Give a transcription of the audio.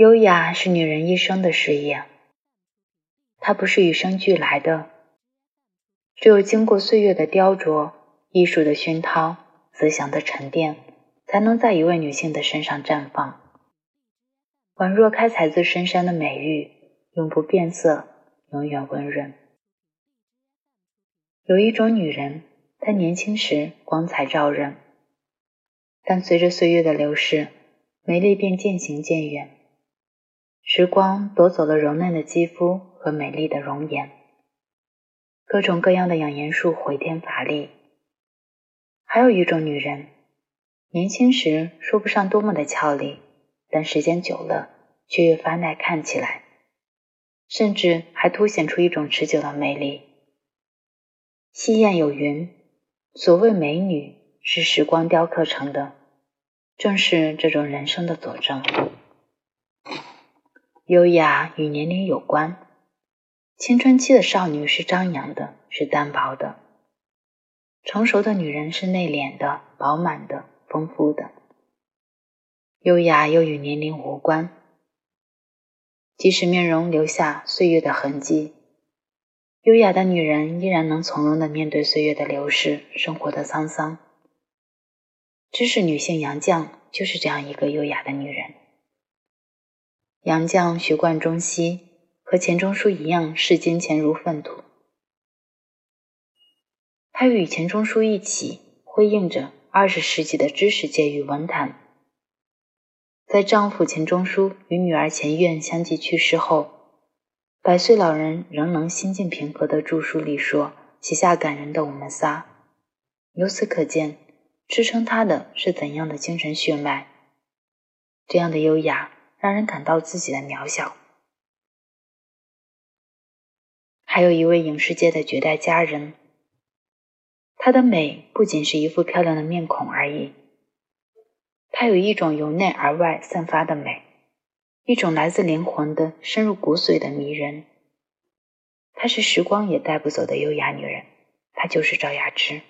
优雅是女人一生的事业，它不是与生俱来的，只有经过岁月的雕琢、艺术的熏陶、思想的沉淀，才能在一位女性的身上绽放。宛若开采自深山的美玉，永不变色，永远温润。有一种女人，她年轻时光彩照人，但随着岁月的流逝，美丽便渐行渐远。时光夺走了柔嫩的肌肤和美丽的容颜，各种各样的养颜术回天乏力。还有一种女人，年轻时说不上多么的俏丽，但时间久了却越发耐看起来，甚至还凸显出一种持久的魅力。西谚有云：“所谓美女，是时光雕刻成的。”正是这种人生的佐证。优雅与年龄有关，青春期的少女是张扬的，是单薄的；成熟的女人是内敛的、饱满的、丰富的。优雅又与年龄无关，即使面容留下岁月的痕迹，优雅的女人依然能从容的面对岁月的流逝、生活的沧桑。知识女性杨绛就是这样一个优雅的女人。杨绛学贯中西，和钱钟书一样视金钱如粪土。他与钱钟书一起辉映着二十世纪的知识界与文坛。在丈夫钱钟书与女儿钱院相继去世后，百岁老人仍能心境平和的著书里说，写下感人的《我们仨》。由此可见，支撑他的是怎样的精神血脉？这样的优雅。让人感到自己的渺小。还有一位影视界的绝代佳人，她的美不仅是一副漂亮的面孔而已，她有一种由内而外散发的美，一种来自灵魂的、深入骨髓的迷人。她是时光也带不走的优雅女人，她就是赵雅芝。